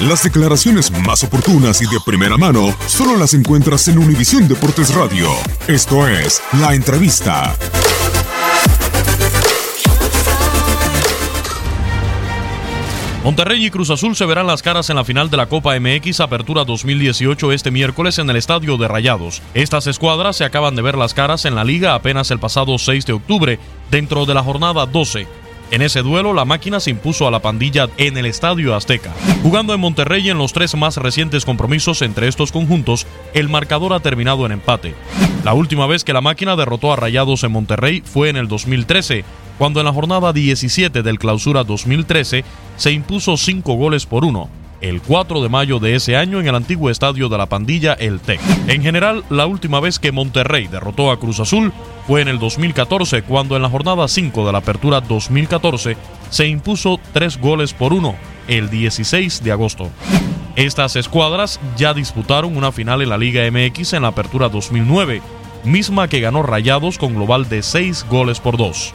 Las declaraciones más oportunas y de primera mano solo las encuentras en Univisión Deportes Radio. Esto es La Entrevista. Monterrey y Cruz Azul se verán las caras en la final de la Copa MX Apertura 2018 este miércoles en el Estadio de Rayados. Estas escuadras se acaban de ver las caras en la liga apenas el pasado 6 de octubre, dentro de la jornada 12. En ese duelo, la máquina se impuso a la pandilla en el Estadio Azteca. Jugando en Monterrey en los tres más recientes compromisos entre estos conjuntos, el marcador ha terminado en empate. La última vez que la máquina derrotó a Rayados en Monterrey fue en el 2013, cuando en la jornada 17 del Clausura 2013 se impuso 5 goles por 1, el 4 de mayo de ese año en el antiguo estadio de la pandilla El Tec. En general, la última vez que Monterrey derrotó a Cruz Azul fue en el 2014, cuando en la jornada 5 de la Apertura 2014 se impuso 3 goles por 1, el 16 de agosto. Estas escuadras ya disputaron una final en la Liga MX en la Apertura 2009, misma que ganó Rayados con global de 6 goles por 2.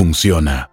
funciona.